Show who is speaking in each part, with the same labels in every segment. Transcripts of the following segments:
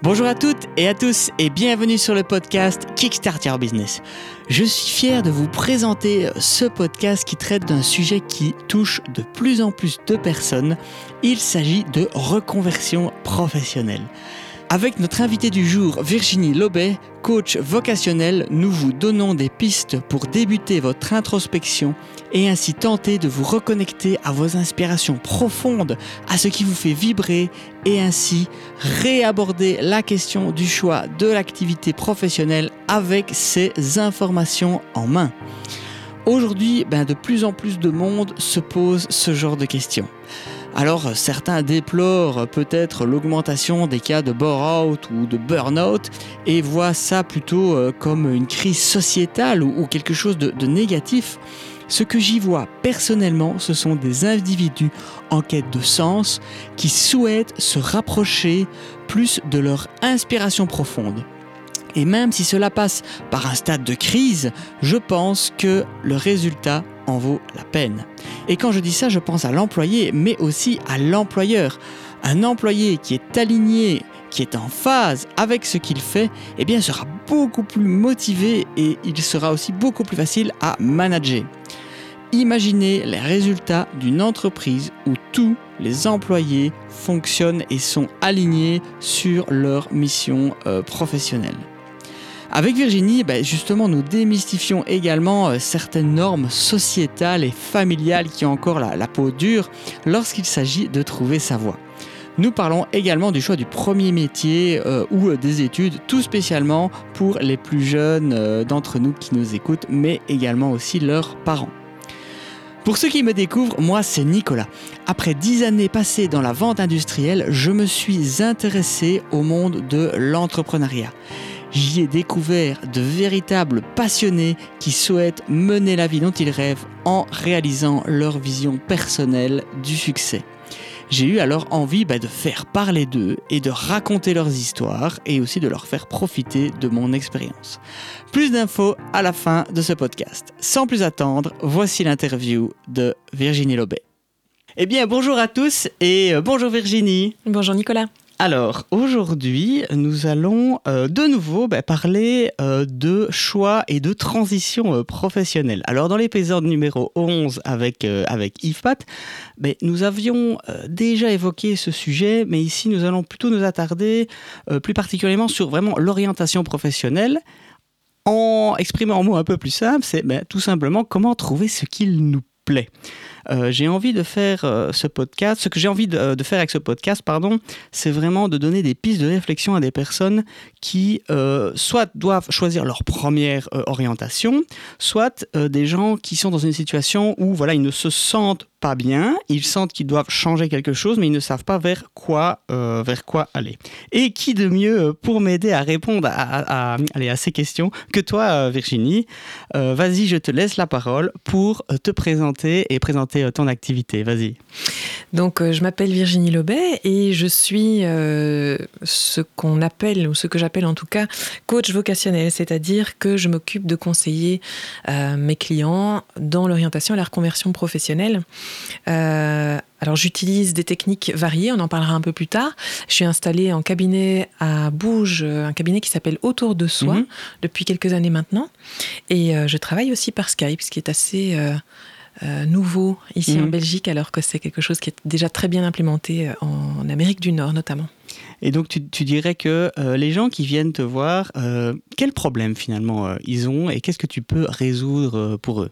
Speaker 1: Bonjour à toutes et à tous et bienvenue sur le podcast Kickstart Your Business. Je suis fier de vous présenter ce podcast qui traite d'un sujet qui touche de plus en plus de personnes. Il s'agit de reconversion professionnelle. Avec notre invité du jour, Virginie Lobet, coach vocationnel, nous vous donnons des pistes pour débuter votre introspection et ainsi tenter de vous reconnecter à vos inspirations profondes, à ce qui vous fait vibrer et ainsi réaborder la question du choix de l'activité professionnelle avec ces informations en main. Aujourd'hui, ben, de plus en plus de monde se pose ce genre de questions. Alors certains déplorent peut-être l'augmentation des cas de bore-out ou de burn-out et voient ça plutôt euh, comme une crise sociétale ou quelque chose de, négatif. Ce que j'y vois personnellement, ce sont des individus en quête de sens qui souhaitent se rapprocher plus de leur inspiration profonde. Et même si cela passe par un stade de crise, je pense que le résultat en vaut la peine. Et quand je dis ça, je pense à l'employé, mais aussi à l'employeur. Un employé qui est aligné, qui est en phase avec ce qu'il fait, eh bien sera beaucoup plus motivé et il sera aussi beaucoup plus facile à manager. Imaginez les résultats d'une entreprise où tous les employés fonctionnent et sont alignés sur leur mission euh, professionnelle. Avec Virginie, bah, justement, nous démystifions également euh, certaines normes sociétales et familiales qui ont encore la, peau dure lorsqu'il s'agit de trouver sa voie. Nous parlons également du choix du premier métier euh, ou euh, des études, tout spécialement pour les plus jeunes d'entre nous qui nous écoutent, mais également aussi leurs parents. Pour ceux qui me découvrent, moi c'est Nicolas. Après dix années passées dans la vente industrielle, je me suis intéressé au monde de l'entrepreneuriat. J'y ai découvert de véritables passionnés qui souhaitent mener la vie dont ils rêvent en réalisant leur vision personnelle du succès. J'ai eu alors envie bah, de faire parler d'eux et de raconter leurs histoires et aussi de leur faire profiter de mon expérience. Plus d'infos à la fin de ce podcast. Sans plus attendre, voici l'interview de Virginie Lobet. Eh bien, bonjour à tous et euh, bonjour Virginie.
Speaker 2: Bonjour Nicolas.
Speaker 1: Alors, aujourd'hui, nous allons euh, de nouveau bah, parler euh, de choix et de transition euh, professionnelle. Alors, dans l'épisode numéro 11 avec, avec Yves Pat, nous avions déjà évoqué ce sujet, mais ici, nous allons plutôt nous attarder plus particulièrement sur vraiment l'orientation professionnelle en exprimant en mots un peu plus simples, c'est bah, tout simplement comment trouver ce qu'il nous Euh, j'ai envie de faire euh, ce podcast, ce que j'ai envie de, faire avec ce podcast, pardon, c'est vraiment de donner des pistes de réflexion à des personnes qui euh, soit doivent choisir leur première orientation, soit des gens qui sont dans une situation où voilà, ils ne se sentent pas bien, ils sentent qu'ils doivent changer quelque chose, mais ils ne savent pas vers quoi, euh, vers quoi aller. Et qui de mieux pour m'aider à répondre à, à, ces questions que toi, euh, Virginie euh, Vas-y, je te laisse la parole pour te présenter et présenter ton activité. Vas-y.
Speaker 2: Donc, je m'appelle Virginie Lobet et je suis ce qu'on appelle, ou ce que j'appelle en tout cas, coach vocationnel, c'est-à-dire que je m'occupe de conseiller mes clients dans l'orientation et la reconversion professionnelle. Euh, alors j'utilise des techniques variées, on en parlera un peu plus tard. Je suis installée en cabinet à Bouge, un cabinet qui s'appelle Autour de soi mhm. depuis quelques années maintenant. Et euh, je travaille aussi par Skype, ce qui est assez euh, nouveau ici en mhm. Belgique, alors que c'est quelque chose qui est déjà très bien implémenté en Amérique du Nord notamment.
Speaker 1: Et donc tu, dirais que les gens qui viennent te voir, quel problème finalement ils ont et qu'est-ce que tu peux résoudre pour eux?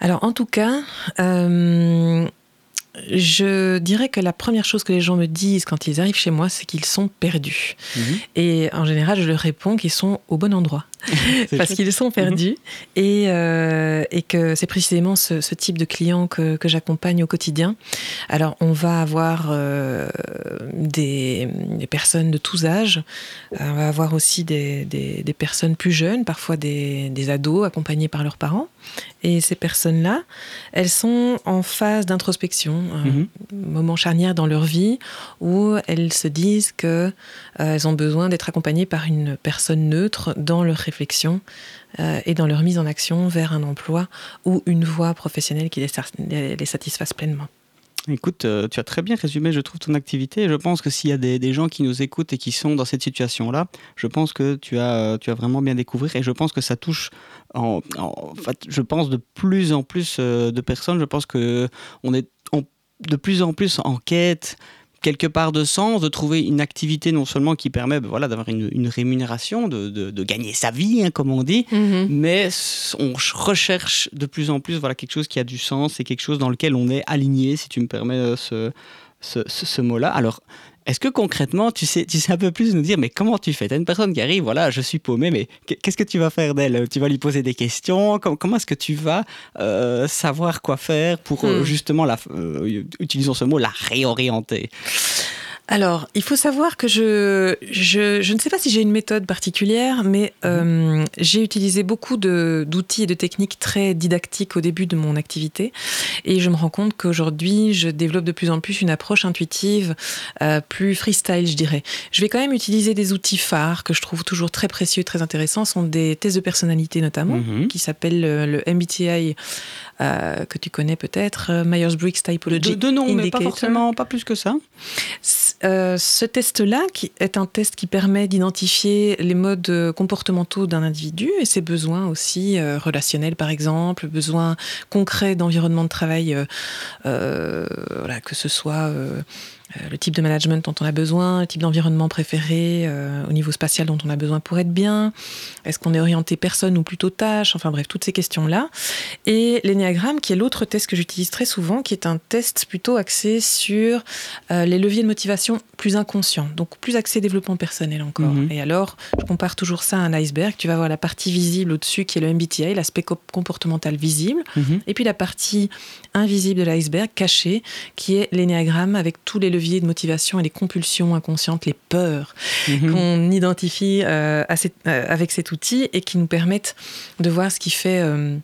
Speaker 2: Alors en tout cas, euh, je dirais que la première chose que les gens me disent quand ils arrivent chez moi, c'est qu'ils sont perdus. Mhm. Et en général, je leur réponds qu'ils sont au bon endroit. parce qu'ils sont perdus mhm. et, euh, et, que c'est précisément ce, type de client que, que j'accompagne au quotidien. Alors, on va avoir euh, des, des, personnes de tous âges, on va avoir aussi des, des, des personnes plus jeunes, parfois des, ados accompagnés par leurs parents. Et ces personnes-là, elles sont en phase d'introspection, un mhm. moment charnière dans leur vie où elles se disent qu'elles euh, elles ont besoin d'être accompagnées par une personne neutre dans leur réflexion euh, et dans leur mise en action vers un emploi ou une voie professionnelle qui les, satisfasse pleinement.
Speaker 1: Écoute, euh, tu as très bien résumé, je trouve, ton activité. Je pense que s'il y a des, gens qui nous écoutent et qui sont dans cette situation-là, je pense que tu as, tu as vraiment bien découvert et je pense que ça touche, en, fait, je pense, de plus en plus euh, de personnes. Je pense qu'on est de plus en plus en quête quelque part de sens, de trouver une activité non seulement qui permet ben voilà, d'avoir une, rémunération, de, gagner sa vie, hein, comme on dit, mhm. mais on recherche de plus en plus voilà, quelque chose qui a du sens et quelque chose dans lequel on est aligné, si tu me permets euh, ce, ce, ce mot-là. Alors, est-ce que concrètement, tu sais, tu sais un peu plus nous dire, mais comment tu fais? Tu as une personne qui arrive, voilà, je suis paumé, mais qu'est-ce que tu vas faire d'elle? Tu vas lui poser des questions? Comment, est-ce que tu vas euh, savoir quoi faire pour euh, hmm. justement, la, euh, utilisons ce mot, la réorienter?
Speaker 2: Alors, il faut savoir que je, je, ne sais pas si j'ai une méthode particulière, mais mhm. euh, j'ai utilisé beaucoup d'outils et de techniques très didactiques au début de mon activité. Et je me rends compte qu'aujourd'hui, je développe de plus en plus une approche intuitive, euh, plus freestyle, je dirais. Je vais quand même utiliser des outils phares que je trouve toujours très précieux, très intéressants. Ce sont des tests de personnalité notamment, mhm. qui s'appellent le, MBTI, euh, que tu connais peut-être, Myers-Briggs Typology.
Speaker 1: De, de nom, mais pas forcément, pas plus que ça.
Speaker 2: Euh, ce test-là, qui est un test qui permet d'identifier les modes comportementaux d'un individu et ses besoins aussi euh, relationnels, par exemple, besoins concrets d'environnement de travail, euh, voilà, que ce soit euh, le type de management dont on a besoin, le type d'environnement préféré euh, au niveau spatial dont on a besoin pour être bien, est-ce qu'on est orienté personne ou plutôt tâche, enfin bref, toutes ces questions-là. Et l'énéagramme, qui est l'autre test que j'utilise très souvent, qui est un test plutôt axé sur euh, les leviers de motivation plus inconscients, donc plus axé développement personnel encore. Mhm. Et alors, je compare toujours ça à un iceberg. Tu vas voir la partie visible au-dessus qui est le MBTI, l'aspect comportemental visible, mhm. et puis la partie invisible de l'iceberg, cachée, qui est l'énéagramme avec tous les leviers de motivation et les compulsions inconscientes, les peurs mhm. qu'on identifie euh, euh, avec cet outil et qui nous permettent de voir ce qui fait, euh,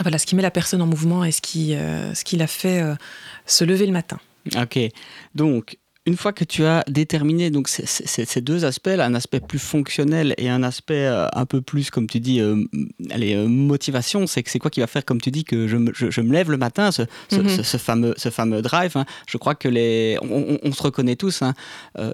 Speaker 2: voilà, ce qui met la personne en mouvement et ce qui, ce qui la fait se lever le matin.
Speaker 1: Ok, donc une fois que tu as déterminé donc ces, deux aspects, un aspect plus fonctionnel et un aspect euh, un peu plus, comme tu dis, euh, allez, euh, motivation, c'est c'est quoi qui va faire, comme tu dis, que je me, je, me lève le matin, ce, ce, fameux, ce fameux drive. Hein. je crois que les, on, se reconnaît tous, hein.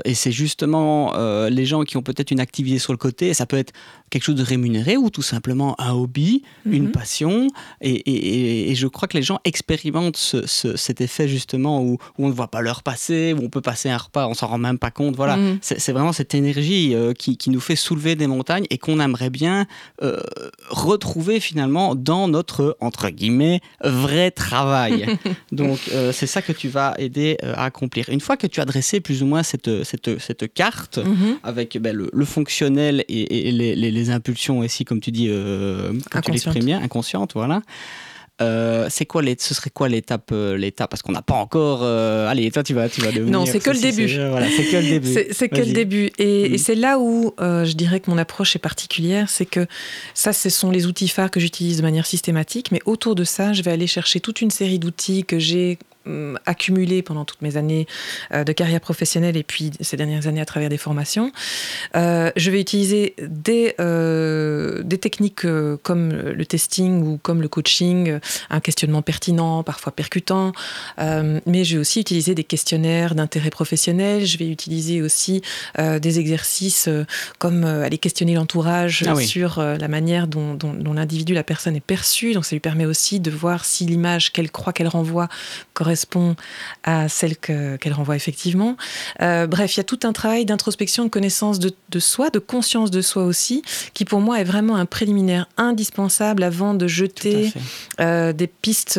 Speaker 1: et c'est justement les gens qui ont peut-être une activité sur le côté, ça peut être quelque chose de rémunéré ou tout simplement un hobby, une mhm. passion, et, et, je crois que les gens expérimentent cet effet justement où, où on ne voit pas l'heure passer, où on peut passer un repas, on s'en rend même pas compte. Voilà, mm. c'est vraiment cette énergie euh, qui, nous fait soulever des montagnes et qu'on aimerait bien euh, retrouver finalement dans notre entre guillemets vrai travail. Donc euh, c'est ça que tu vas aider à accomplir. Une fois que tu as dressé plus ou moins cette, cette, cette carte mm-hmm. avec ben, le, fonctionnel et, les, les, impulsions ici, comme tu dis, quand tu l'exprimes bien, inconscientes, voilà. Euh, c'est quoi les, ce serait quoi l'étape euh, l'étape? Parce qu'on n'a pas encore euh, allez toi tu vas tu vas devenir
Speaker 2: non c'est que, le début.
Speaker 1: c'est que le début.
Speaker 2: C'est que le début. Et, et c'est là où je dirais que mon approche est particulière c'est que ça ce sont les outils phares que j'utilise de manière systématique mais autour de ça je vais aller chercher toute une série d'outils que j'ai euh, accumulé pendant toutes mes années euh, de carrière professionnelle et puis ces dernières années à travers des formations. Euh, je vais utiliser des, des techniques comme le testing ou comme le coaching, un questionnement pertinent, parfois percutant, mais je vais aussi utiliser des questionnaires d'intérêt professionnel. Je vais utiliser aussi des exercices comme aller questionner l'entourage ah sur la manière dont, dont, l'individu, la personne est perçue. Donc ça lui permet aussi de voir si l'image qu'elle croit qu'elle renvoie correspond correspond à celle qu'elle renvoie effectivement. Euh, bref, il y a tout un travail d'introspection, de connaissance de, soi, de conscience de soi aussi, qui pour moi est vraiment un préliminaire indispensable avant de jeter euh, des pistes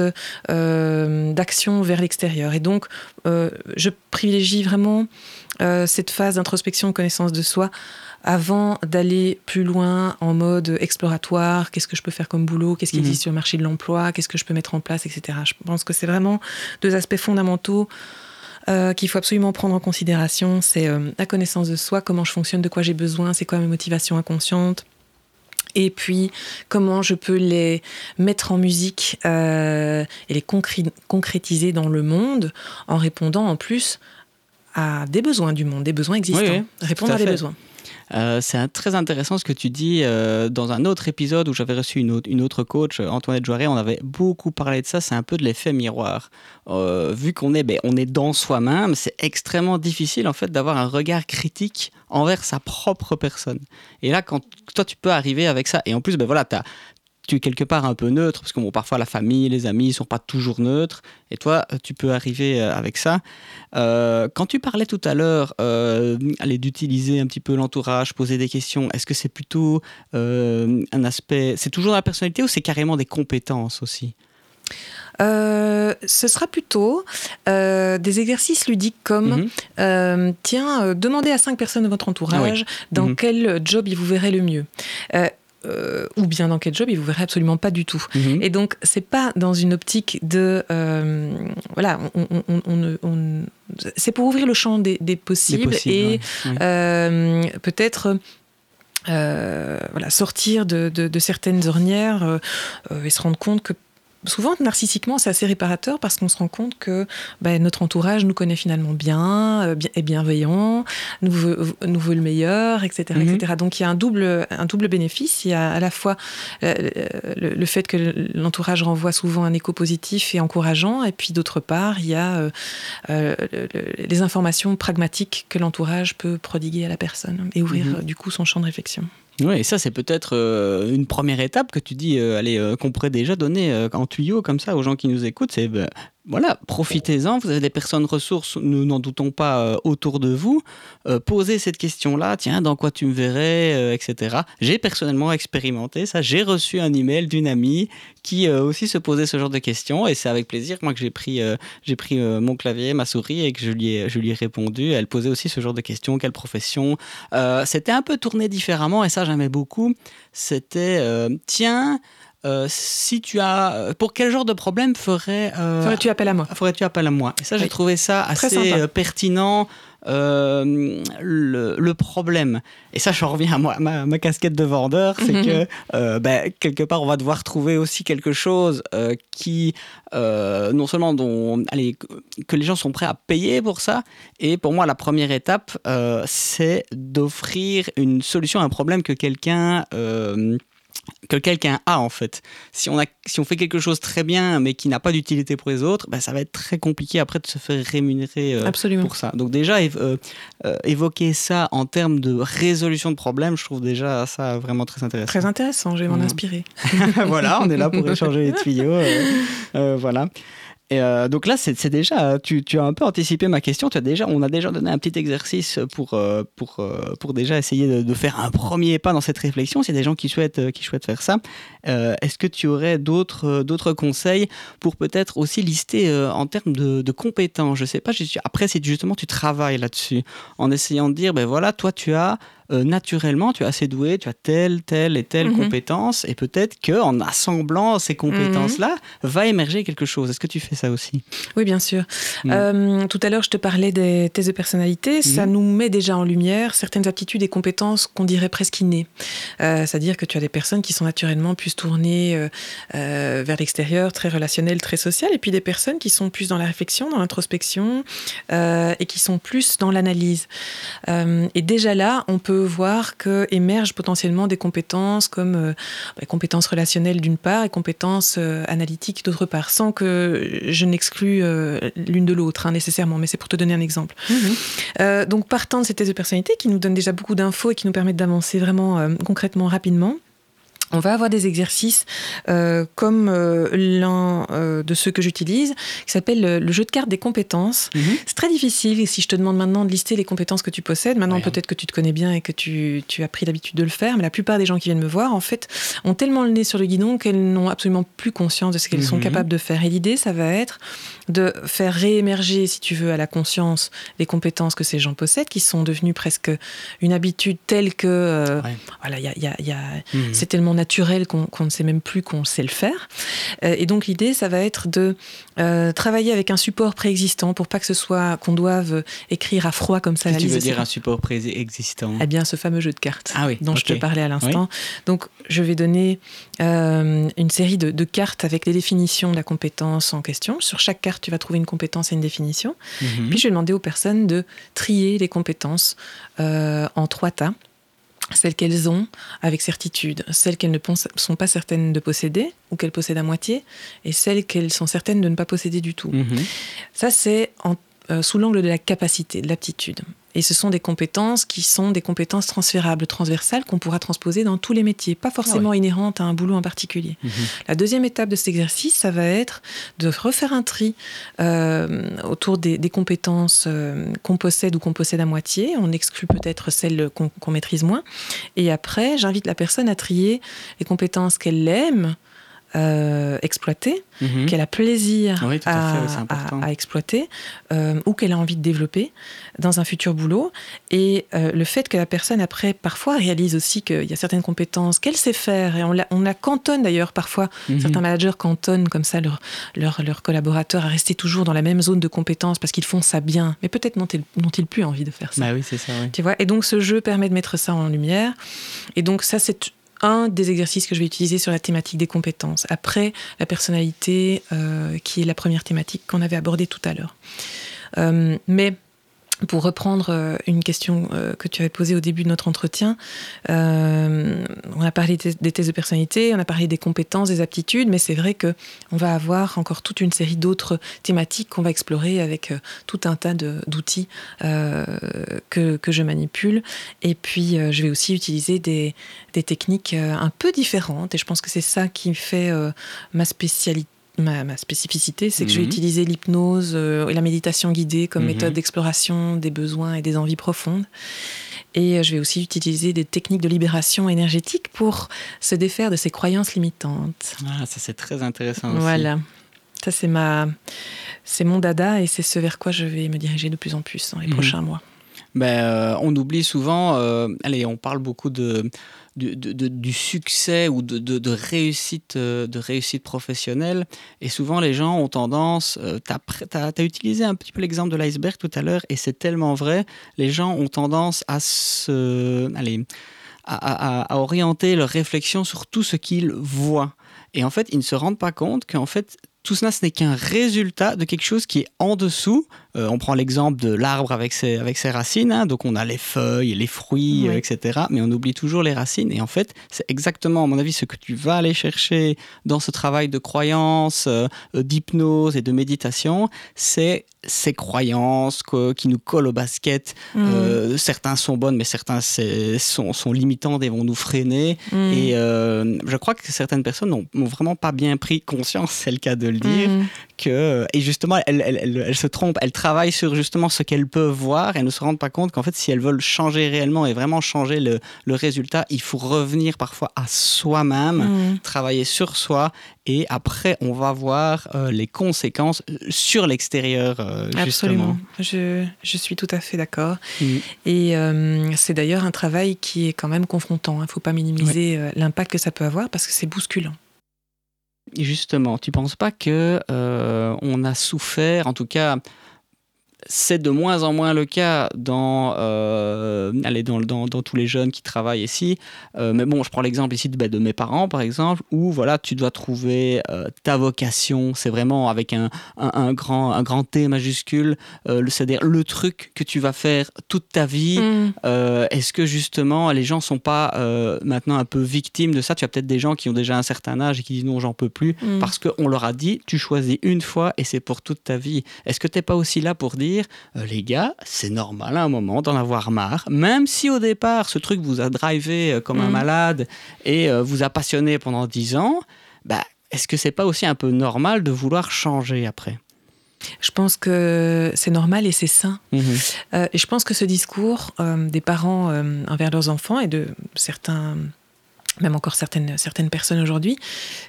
Speaker 2: euh, d'action vers l'extérieur. Et donc, je privilégie vraiment cette phase d'introspection, de connaissance de soi avant d'aller plus loin en mode exploratoire, qu'est-ce que je peux faire comme boulot, qu'est-ce qui mhm. existe sur le marché de l'emploi, qu'est-ce que je peux mettre en place, etc. Je pense que c'est vraiment deux aspects fondamentaux euh, qu'il faut absolument prendre en considération. C'est euh, la connaissance de soi, comment je fonctionne, de quoi j'ai besoin, c'est quoi mes motivations inconscientes. Et puis, comment je peux les mettre en musique euh, et les concrétiser dans le monde en répondant en plus à des besoins du monde, des besoins existants. répondre à des besoins.
Speaker 1: Euh, c'est très intéressant ce que tu dis. Euh, dans un autre épisode où j'avais reçu une autre, coach, Antoinette Joiré, on avait beaucoup parlé de ça. C'est un peu de l'effet miroir. vu qu'on est, ben, on est dans soi-même, c'est extrêmement difficile en fait d'avoir un regard critique envers sa propre personne. Et là, quand toi, tu peux arriver avec ça, et en plus, ben voilà, tu as, tu es quelque part un peu neutre, parce que bon, parfois la famille, les amis ne sont pas toujours neutres, et toi, tu peux arriver euh, avec ça. Euh, quand tu parlais tout à l'heure euh, d'utiliser un petit peu l'entourage, poser des questions, est-ce que c'est plutôt euh, un aspect, c'est toujours la personnalité ou c'est carrément des compétences aussi?
Speaker 2: Ce sera plutôt des exercices ludiques comme mhm. tiens, demandez à cinq personnes de votre entourage ah dans mhm. quel job ils vous verraient le mieux. Euh, ou bien dans quel job, il vous verrait absolument pas du tout. Mhm. Et donc, c'est pas dans une optique de. Euh, voilà, on, c'est pour ouvrir le champ des, possibles, et euh, peut-être. voilà, sortir de, de, certaines ornières et se rendre compte que souvent, narcissiquement, c'est assez réparateur parce qu'on se rend compte que ben, notre entourage nous connaît finalement bien, euh, est bienveillant, nous veut, nous veut le meilleur, etc., mhm. etc. Donc il y a un double, un double bénéfice. Il y a à la fois euh, le, fait que l'entourage renvoie souvent un écho positif et encourageant, et puis d'autre part, il y a euh, les informations pragmatiques que l'entourage peut prodiguer à la personne et ouvrir mhm. du coup son champ de réflexion.
Speaker 1: Oui, et ça, c'est peut-être euh, une première étape que tu dis, euh, allez, euh, qu'on pourrait déjà donner en tuyau comme ça aux gens qui nous écoutent. C'est ben, voilà, profitez-en. Vous avez des personnes ressources, nous n'en doutons pas, euh, autour de vous. Euh, posez cette question-là. Tiens, dans quoi tu me verrais, euh, etc. J'ai personnellement expérimenté ça. J'ai reçu un email d'une amie qui aussi se posait ce genre de questions, et c'est avec plaisir moi que j'ai pris, j'ai pris mon clavier, ma souris, et que je lui ai, je lui ai répondu. Elle posait aussi ce genre de questions. Quelle profession C'était un peu tourné différemment, et ça j'aimais beaucoup. C'était tiens. Euh, si tu as, euh, pour quel genre de problème ferais,
Speaker 2: euh, ferais-tu appel à moi
Speaker 1: Ferais-tu appel à moi Et ça, j'ai trouvé ça assez pertinent. le, problème, et ça, je reviens à moi, ma, ma casquette de vendeur, c'est mhm. que ben, quelque part, on va devoir trouver aussi quelque chose qui, non seulement dont, allez, que les gens sont prêts à payer pour ça, et pour moi, la première étape, c'est d'offrir une solution à un problème que quelqu'un que quelqu'un a en fait. Si on, a, si on fait quelque chose très bien mais qui n'a pas d'utilité pour les autres, ben, ça va être très compliqué après de se faire rémunérer euh, pour ça. Donc déjà, euh, euh, évoquer ça en termes de résolution de problèmes, je trouve déjà ça vraiment très intéressant.
Speaker 2: Très intéressant, je vais m'en mmh. inspirer.
Speaker 1: voilà, on est là pour échanger les tuyaux. voilà. Et euh, donc là, c'est déjà, tu, tu, as un peu anticipé ma question. Tu as déjà, on a déjà donné un petit exercice pour, euh, pour, euh, pour déjà essayer de, faire un premier pas dans cette réflexion. S'il y a des gens qui souhaitent, qui souhaitent faire ça, est-ce que tu aurais d'autres conseils pour peut-être aussi lister en termes de, compétences? Je sais pas. Après, si justement tu travailles là-dessus, en essayant de dire, ben voilà, toi tu as euh, naturellement, tu es assez doué, tu as telle, telle et telle mhm. compétence, et peut-être qu'en assemblant ces compétences-là, mhm. va émerger quelque chose. Est-ce que tu fais ça aussi?
Speaker 2: Oui, bien sûr. Mm. Euh, tout à l'heure, je te parlais des tests de personnalité. Ça mhm. nous met déjà en lumière certaines aptitudes et compétences qu'on dirait presque innées. Euh, c'est-à-dire que tu as des personnes qui sont naturellement plus tournées vers l'extérieur, très relationnelles, très sociales, et puis des personnes qui sont plus dans la réflexion, dans l'introspection, et qui sont plus dans l'analyse. et déjà là, on peut voir que émergent potentiellement des compétences comme euh, bah, compétences relationnelles d'une part et compétences euh, analytiques d'autre part, sans que je n'exclue euh, l'une de l'autre hein, nécessairement, mais c'est pour te donner un exemple. Mhm. donc partant de ces tests de personnalité qui nous donnent déjà beaucoup d'infos et qui nous permettent d'avancer vraiment concrètement rapidement, on va avoir des exercices euh, comme euh, l'un euh, de ceux que j'utilise, qui s'appelle le, jeu de cartes des compétences. Mhm. C'est très difficile si je te demande maintenant de lister les compétences que tu possèdes. Maintenant, peut-être que tu te connais bien et que tu, as pris l'habitude de le faire, mais la plupart des gens qui viennent me voir, en fait, ont tellement le nez sur le guidon qu'elles n'ont absolument plus conscience de ce qu'elles sont mhm. capables de faire. Et l'idée, ça va être de faire réémerger, si tu veux, à la conscience les compétences que ces gens possèdent, qui sont devenues presque une habitude telle que, voilà, mhm. c'est tellement naturel qu'on ne sait même plus qu'on sait le faire. Euh, et donc l'idée, ça va être de euh, travailler avec un support préexistant pour pas que ce soit qu'on doive écrire à froid comme ça.
Speaker 1: Qu'est-ce que tu veux dire un support préexistant?
Speaker 2: Eh bien, ce fameux jeu de cartes
Speaker 1: ah oui,
Speaker 2: dont je te parlais à l'instant. Donc, je vais donner euh, une série de, cartes avec les définitions de la compétence en question. Sur chaque carte, tu vas trouver une compétence et une définition. Mhm. Puis, je vais demander aux personnes de trier les compétences en trois tas celles qu'elles ont avec certitude, celles qu'elles ne sont pas certaines de posséder ou qu'elles possèdent à moitié, et celles qu'elles sont certaines de ne pas posséder du tout. Mhm. Ça, c'est euh, sous l'angle de la capacité, de l'aptitude. Et ce sont des compétences qui sont des compétences transférables, transversales, qu'on pourra transposer dans tous les métiers, pas forcément ah inhérentes à un boulot en particulier. Mhm. La deuxième étape de cet exercice, ça va être de refaire un tri euh, autour des, compétences euh, qu'on possède ou qu'on possède à moitié. On exclut peut-être celles qu'on maîtrise moins. Et après, j'invite la personne à trier les compétences qu'elle aime, euh, exploiter, mhm. qu'elle a plaisir à, exploiter euh, ou qu'elle a envie de développer dans un futur boulot. Et euh, le fait que la personne, après, parfois réalise aussi qu'il y a certaines compétences qu'elle sait faire, et on la, on la cantonne d'ailleurs parfois, mhm. certains managers cantonnent comme ça leurs leur, leur collaborateurs à rester toujours dans la même zone de compétences parce qu'ils font ça bien, mais peut-être n'ont-ils plus envie de faire ça.
Speaker 1: Bah oui, c'est ça.
Speaker 2: Tu vois et donc ce jeu permet de mettre ça en lumière. Et donc ça, c'est un des exercices que je vais utiliser sur la thématique des compétences. Après, la personnalité, euh, qui est la première thématique qu'on avait abordée tout à l'heure. Euh, mais pour reprendre euh, une question euh, que tu avais posée au début de notre entretien, euh, on a parlé des tests de personnalité, on a parlé des compétences, des aptitudes, mais c'est vrai que on va avoir encore toute une série d'autres thématiques qu'on va explorer avec tout un tas d'outils que, que, je manipule. Et puis, je vais aussi utiliser des, des, techniques un peu différentes, et je pense que c'est ça qui fait ma spécialité ma, spécificité, c'est que je vais mhm. utiliser l'hypnose euh, et la méditation guidée comme mhm. méthode d'exploration des besoins et des envies profondes. Et euh, je vais aussi utiliser des techniques de libération énergétique pour se défaire de ces croyances limitantes.
Speaker 1: Ah, ça c'est très intéressant.
Speaker 2: Voilà. Ça c'est ma, c'est mon dada et c'est ce vers quoi je vais me diriger de plus en plus dans les mhm. prochains mois.
Speaker 1: Ben, euh, on oublie souvent, allez, on parle beaucoup de du, succès ou de, réussite, euh, de réussite professionnelle. Et souvent, les gens ont tendance, euh, tu as, utilisé un petit peu l'exemple de l'iceberg tout à l'heure, et c'est tellement vrai, les gens ont tendance à se... Allez, à, orienter leur réflexion sur tout ce qu'ils voient. Et en fait, ils ne se rendent pas compte qu'en fait, tout cela, ce n'est qu'un résultat de quelque chose qui est en dessous. Euh, on prend l'exemple de l'arbre avec ses, avec ses racines, hein. donc on a les feuilles, les fruits, euh, etc. Mais on oublie toujours les racines. Et en fait, c'est exactement, à mon avis, ce que tu vas aller chercher dans ce travail de croyance, euh, d'hypnose et de méditation, c'est ces croyances qui nous collent au basket. Mm. certains sont bonnes, mais certains sont, sont limitantes et vont nous freiner. Mm. Et je crois que certaines personnes n'ont vraiment pas bien pris conscience, c'est le cas de dire, mm. que, et justement, elles, elles, se trompent, elles travaillent sur justement ce qu'elles peuvent voir et ne se rendent pas compte qu'en fait, si elles veulent changer réellement et vraiment changer le, le résultat, il faut revenir parfois à soi-même, mm. travailler sur soi et après, on va voir euh, les conséquences euh, sur l'extérieur, euh,
Speaker 2: Absolument, je, je, suis tout à fait d'accord. Mm. Et c'est d'ailleurs un travail qui est quand même confrontant. Il hein. ne faut pas minimiser l'impact que ça peut avoir parce que c'est bousculant.
Speaker 1: Justement, tu penses pas que euh, on a souffert, en tout cas c'est de moins en moins le cas dans, euh, allez, dans, dans, dans, tous les jeunes qui travaillent ici. Euh, mais bon, je prends l'exemple ici de, bah, de, mes parents, par exemple, où voilà, tu dois trouver euh, ta vocation. C'est vraiment avec un, un, grand, un grand T majuscule, c'est-à-dire le truc que tu vas faire toute ta vie. Mm. Est-ce que justement, les gens sont pas maintenant un peu victimes de ça? Tu as peut-être des gens qui ont déjà un certain âge et qui disent non, j'en peux plus, mm. parce qu'on leur a dit, tu choisis une fois et c'est pour toute ta vie. Est-ce que tu n'es pas aussi là pour dire euh, les gars, c'est normal à un moment d'en avoir marre, même si au départ ce truc vous a drivé euh, comme un mm. malade et euh, vous a passionné pendant dix ans, bah, est-ce que c'est pas aussi un peu normal de vouloir changer après?
Speaker 2: Je pense que c'est normal et c'est sain. Mm-hmm. et je pense que ce discours des parents envers leurs enfants et de certains même encore certaines, certaines personnes aujourd'hui,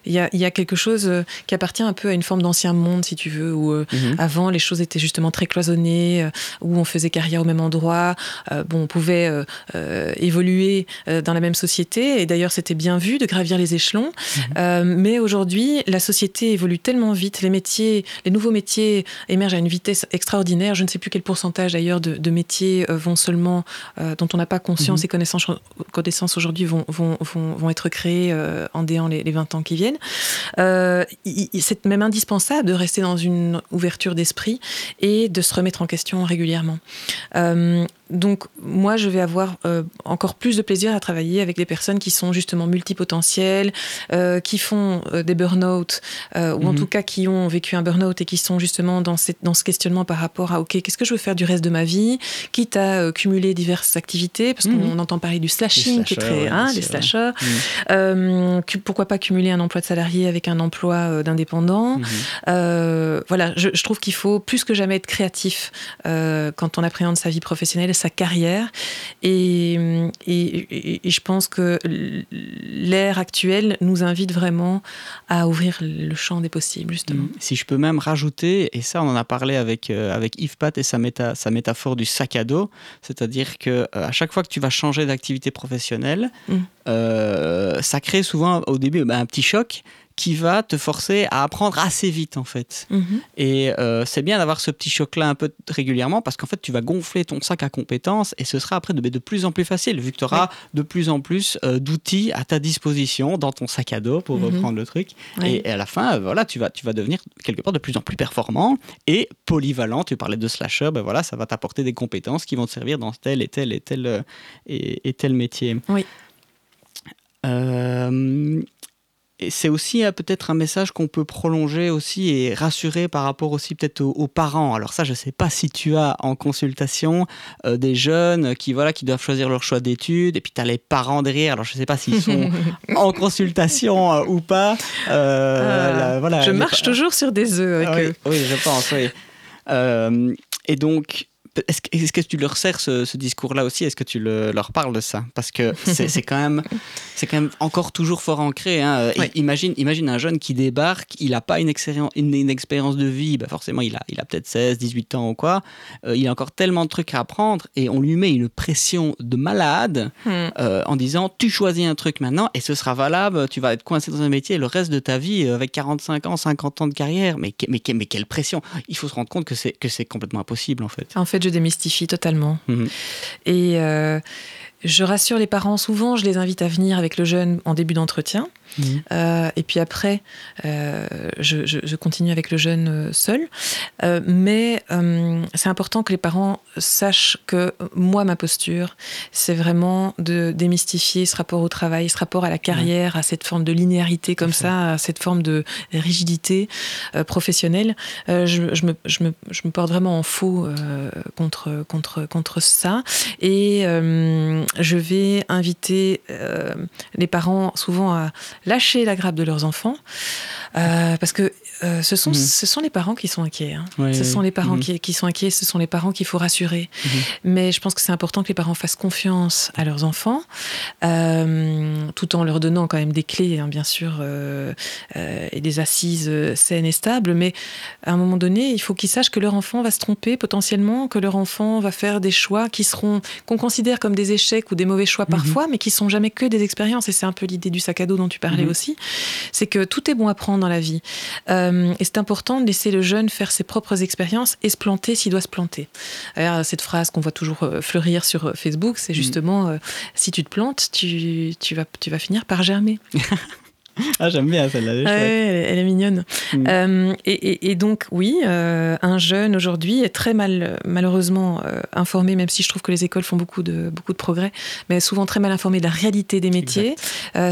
Speaker 2: il y a, y a, quelque chose euh, qui appartient un peu à une forme d'ancien monde, si tu veux, où euh, mhm. avant les choses étaient justement très cloisonnées, euh, où on faisait carrière au même endroit, bon, on pouvait évoluer dans la même société, et d'ailleurs c'était bien vu de gravir les échelons, mhm. mais aujourd'hui la société évolue tellement vite, les métiers, les nouveaux métiers émergent à une vitesse extraordinaire, je ne sais plus quel pourcentage d'ailleurs de, de, métiers vont seulement, dont on n'a pas conscience mhm. et connaissance, connaissance aujourd'hui vont, vont, vont vont être créés euh, en déant les, 20 ans qui viennent. Euh, c'est même indispensable de rester dans une ouverture d'esprit et de se remettre en question régulièrement. Donc moi, je vais avoir euh, encore plus de plaisir à travailler avec des personnes qui sont justement multipotentielles, euh, qui font euh, des burn-out, ou en mhm. tout cas qui ont vécu un burn-out et qui sont justement dans, dans ce questionnement par rapport à, OK, qu'est-ce que je veux faire du reste de ma vie, quitte à cumuler diverses activités, parce qu'on mhm. entend parler du slashing, qui est très... Hein, les slashers. Mhm. pourquoi pas cumuler un emploi de salarié avec un emploi d'indépendant Voilà, je, je trouve qu'il faut plus que jamais être créatif quand on appréhende sa vie professionnelle sa carrière. Et, et, je pense que l'ère actuelle nous invite vraiment à ouvrir le champ des possibles, justement.
Speaker 1: Si je peux même rajouter, et ça on en a parlé avec, euh, avec Yves Pat et sa, méta, sa métaphore du sac à dos, c'est-à-dire que euh, à chaque fois que tu vas changer d'activité professionnelle, mm. euh, ça crée souvent au début bah, un petit choc qui va te forcer à apprendre assez vite en fait. Mhm. Et euh, c'est bien d'avoir ce petit choc-là un peu régulièrement parce qu'en fait tu vas gonfler ton sac à compétences et ce sera après de, de plus en plus facile vu que tu auras de plus en plus euh, d'outils à ta disposition dans ton sac à dos pour mhm. reprendre le truc. Et, à la fin, euh, voilà, tu vas, tu vas devenir quelque part de plus en plus performant et polyvalent. Tu parlais de slasher, ben voilà, ça va t'apporter des compétences qui vont te servir dans tel et tel et tel et, et tel métier.
Speaker 2: Oui.
Speaker 1: Euh, et c'est aussi euh, peut-être un message qu'on peut prolonger aussi et rassurer par rapport aussi peut-être aux, parents. Alors ça, je ne sais pas si tu as en consultation euh, des jeunes qui voilà qui doivent choisir leur choix d'études et puis tu as les parents derrière. Alors je ne sais pas s'ils sont en consultation euh, ou pas.
Speaker 2: Ah, voilà, je marche toujours sur des œufs avec
Speaker 1: eux. Oui, je pense. Oui. et donc est-ce que tu leur sers ce, discours-là aussi? Est-ce que tu leur parles de ça? Parce que c'est quand, même, quand même encore toujours fort ancré. Hein. Imagine, imagine un jeune qui débarque, il n'a pas une, expérience, une, expérience de vie, bah forcément il a, il a peut-être 16, 18 ans ou quoi. Euh, il a encore tellement de trucs à apprendre et on lui met une pression de malade hmm. euh, en disant tu choisis un truc maintenant et ce sera valable, tu vas être coincé dans un métier le reste de ta vie euh, avec 45 ans, 50 ans de carrière. Mais, mais, mais quelle pression Il faut se rendre compte que c'est complètement impossible en fait.
Speaker 2: En fait, je démystifie totalement. Mhm. Et euh, je rassure les parents souvent, je les invite à venir avec le jeune en début d'entretien. Mhm. Euh, et puis après, euh, je, continue avec le jeune euh, seul. mais c'est important que les parents sachent que moi, ma posture, c'est vraiment de démystifier ce rapport au travail, ce rapport à la carrière, à cette forme de linéarité comme ça, à cette forme de rigidité professionnelle. Je, me, je, me, je, me, porte vraiment en faux contre, contre, contre ça. Et je vais inviter les parents souvent à lâcher la grappe de leurs enfants, euh, parce que euh, ce, sont, mhm. ce sont les parents qui sont inquiets. Hein. ce sont les parents mhm. qui, qui, sont inquiets, ce sont les parents qu'il faut rassurer. Mhm. Mais je pense que c'est important que les parents fassent confiance à leurs enfants, euh, tout en leur donnant quand même des clés, hein, bien sûr, et des assises saines et stables. Mais à un moment donné, il faut qu'ils sachent que leur enfant va se tromper potentiellement, que leur enfant va faire des choix qui seront qu'on considère comme des échecs ou des mauvais choix parfois, mais qui sont jamais que des expériences. Et c'est un peu l'idée du sac à dos dont tu parlais aussi. C'est que tout est bon à prendre dans la vie. Euh, et c'est important de laisser le jeune faire ses propres expériences et se planter s'il doit se planter. Alors, cette phrase qu'on voit toujours euh, fleurir sur euh, Facebook, c'est mm. justement si tu te plantes, tu, tu, vas, tu vas finir par germer.
Speaker 1: Ah, j'aime bien celle-là.
Speaker 2: elle, est mignonne. Mm. Euh, et, donc, oui, euh, un jeune aujourd'hui est très mal, malheureusement euh, informé, même si je trouve que les écoles font beaucoup de, beaucoup de progrès, mais souvent très mal informé de la réalité des métiers.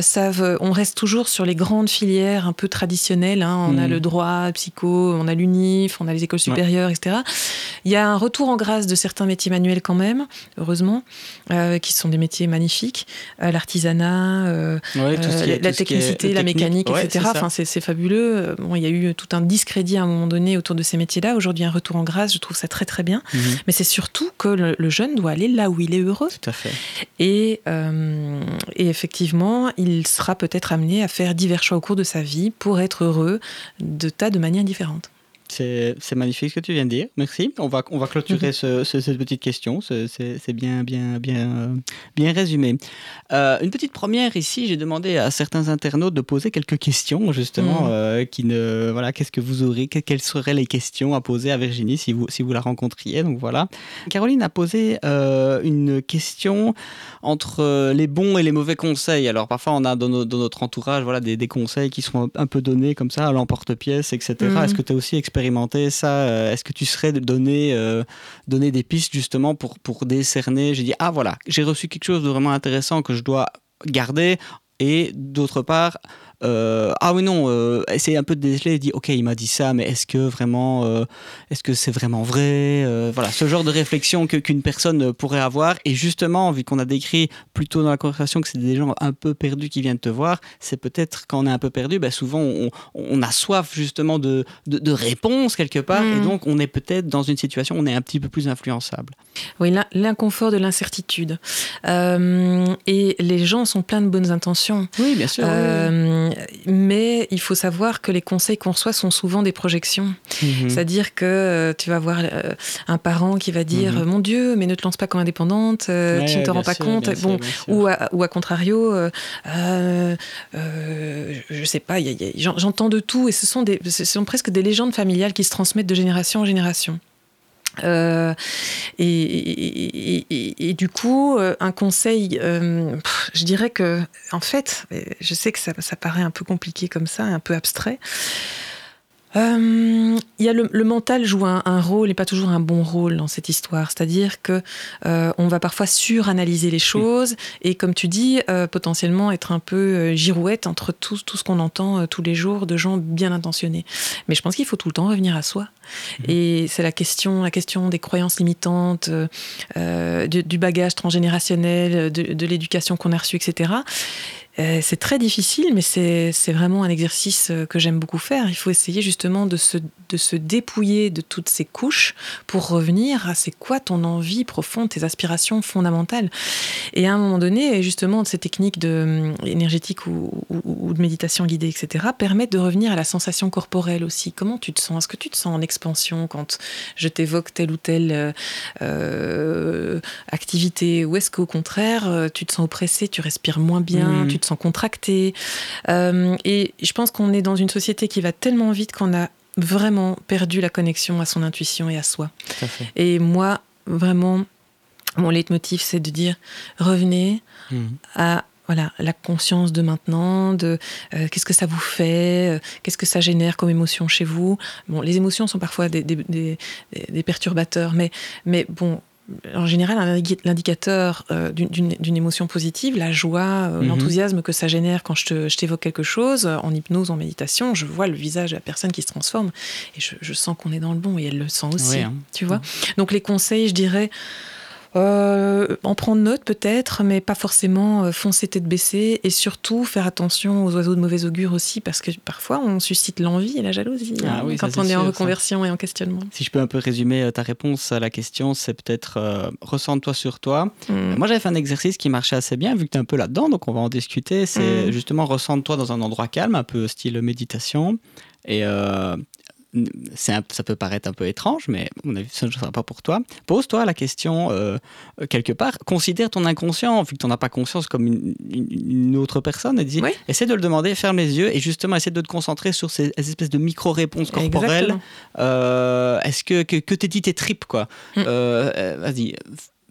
Speaker 2: savent, on reste toujours sur les grandes filières un peu traditionnelles. Hein. On a mm. le droit, psycho, on a l'UNIF, on a les écoles supérieures, etc. Il y a un retour en grâce de certains métiers manuels quand même, heureusement, qui sont des métiers magnifiques. L'artisanat, la technicité, la mécanique, etc. Enfin, c'est fabuleux. Bon, il y a eu tout un discrédit à un moment donné autour de ces métiers-là. Aujourd'hui, un retour en grâce, je trouve ça très très bien. Mhm. Mais c'est surtout que le, jeune doit aller là où il est heureux.
Speaker 1: Tout à fait.
Speaker 2: Et, euh, et effectivement, il sera peut-être amené à faire divers choix au cours de sa vie pour être heureux de tas de manières différentes.
Speaker 1: C'est magnifique ce que tu viens de dire. Merci. On va, on va clôturer cette petite question. C'est bien, bien, bien, bien résumé. Euh, une petite première ici. J'ai demandé à certains internautes de poser quelques questions, justement, mhm. euh, qui ne, voilà, qu'est-ce que vous aurez, quelles seraient les questions à poser à Virginie si vous, si vous la rencontriez. Donc voilà. Caroline a posé euh, une question entre les bons et les mauvais conseils. Alors parfois, on a dans, notre entourage, voilà, des, des, conseils qui sont un peu donnés comme ça à l'emporte-pièce, etc. Mhm. Est-ce que tu as aussi expérimenté ça Est-ce que tu serais de donner, donner des pistes justement pour, pour décerner? J'ai dit, ah voilà, j'ai reçu quelque chose de vraiment intéressant que je dois garder. Et d'autre part, euh, ah oui non, euh, essayer un peu de déceler dit ok il m'a dit ça, mais est-ce que vraiment, euh, est-ce que c'est vraiment vrai Voilà, ce genre de réflexion que qu'une personne pourrait avoir. Et justement, vu qu'on a décrit plus tôt dans la conversation que c'est des gens un peu perdus qui viennent te voir, c'est peut-être quand on est un peu perdu, ben souvent on, a soif justement de, de, réponses quelque part, et mm. donc on est peut-être dans une situation où on est un petit peu plus influençable.
Speaker 2: Oui, l'inconfort de l'incertitude. et les gens sont pleins de bonnes intentions.
Speaker 1: Oui, bien sûr
Speaker 2: mais il faut savoir que les conseils qu'on reçoit sont souvent des projections. Mhm. C'est-à-dire que euh, tu vas voir euh, un parent qui va dire mhm. Mon Dieu, mais ne te lance pas comme indépendante, euh, tu ne te rends pas compte. bon, ou, à, ou à contrario, je sais pas, j'entends de tout et ce sont, des, ce sont presque des légendes familiales qui se transmettent de génération en génération. Euh, et, du coup, euh, un conseil, euh, je dirais que, en fait, je sais que ça, ça, paraît un peu compliqué comme ça, un peu abstrait, euh, y a le, mental joue un, rôle et pas toujours un bon rôle dans cette histoire. C'est-à-dire que euh, on va parfois suranalyser les choses et, comme tu dis, euh, potentiellement être un peu girouette entre tout, tout ce qu'on entend tous les jours de gens bien intentionnés. Mais je pense qu'il faut tout le temps revenir à soi. Mmh. Et c'est la question, la question des croyances limitantes, du, bagage transgénérationnel, de, de l'éducation qu'on a reçue, etc. Euh, c'est très difficile, mais c'est vraiment un exercice euh, que j'aime beaucoup faire. Il faut essayer justement de se, de se dépouiller de toutes ces couches pour revenir à c'est quoi ton envie profonde, tes aspirations fondamentales. Et à un moment donné, justement, ces techniques de, euh, énergétiques ou, de méditation guidée, etc., permettent de revenir à la sensation corporelle aussi. Comment tu te sens? Est-ce que tu te sens en expansion quand je t'évoque telle ou telle activité? Ou est-ce qu'au contraire, tu te sens oppressé, tu respires moins bien, mmh sont contractés. Euh, et je pense qu'on est dans une société qui va tellement vite qu'on a vraiment perdu la connexion à son intuition et à soi. Et moi, vraiment, mon leitmotiv, c'est de dire revenez mhm. à voilà, la conscience de maintenant, de euh, qu'est-ce que ça vous fait, euh, qu'est-ce que ça génère comme émotion chez vous. Bon, les émotions sont parfois des, des, des perturbateurs, mais, mais bon, en général, l'indicateur euh, d'une émotion positive, la joie, euh, mhm. l'enthousiasme que ça génère quand je t'évoque quelque chose, en hypnose, en méditation, je vois le visage de la personne qui se transforme et je, sens qu'on est dans le bon et elle le sent aussi. Hein. Tu vois Donc les conseils, je dirais, euh, en prendre note peut-être, mais pas forcément euh, foncer tête baissée. Et surtout faire attention aux oiseaux de mauvais augure aussi, parce que parfois on suscite l'envie et la jalousie ah hein, quand on est, en reconversion et en questionnement.
Speaker 1: Si je peux un peu résumer euh, ta réponse à la question, c'est peut-être ressens-toi sur toi. Hmm. Moi j'avais fait un exercice qui marchait assez bien, vu que tu es un peu là-dedans, donc on va en discuter. C'est hmm. justement ressens-toi dans un endroit calme, un peu style méditation. Et ça peut paraître un peu étrange, mais mon avis, ça ne sera pas pour toi. Pose-toi la question euh, quelque part. Considère ton inconscient, vu que tu n'en as pas conscience comme une, autre personne, et dis, essaie de le demander, ferme les yeux et justement essaie de te concentrer sur ces, espèces de micro-réponses corporelles. Euh, est-ce que, que, que t'es dit tes tripes, quoi? Mm. euh, Vas-y,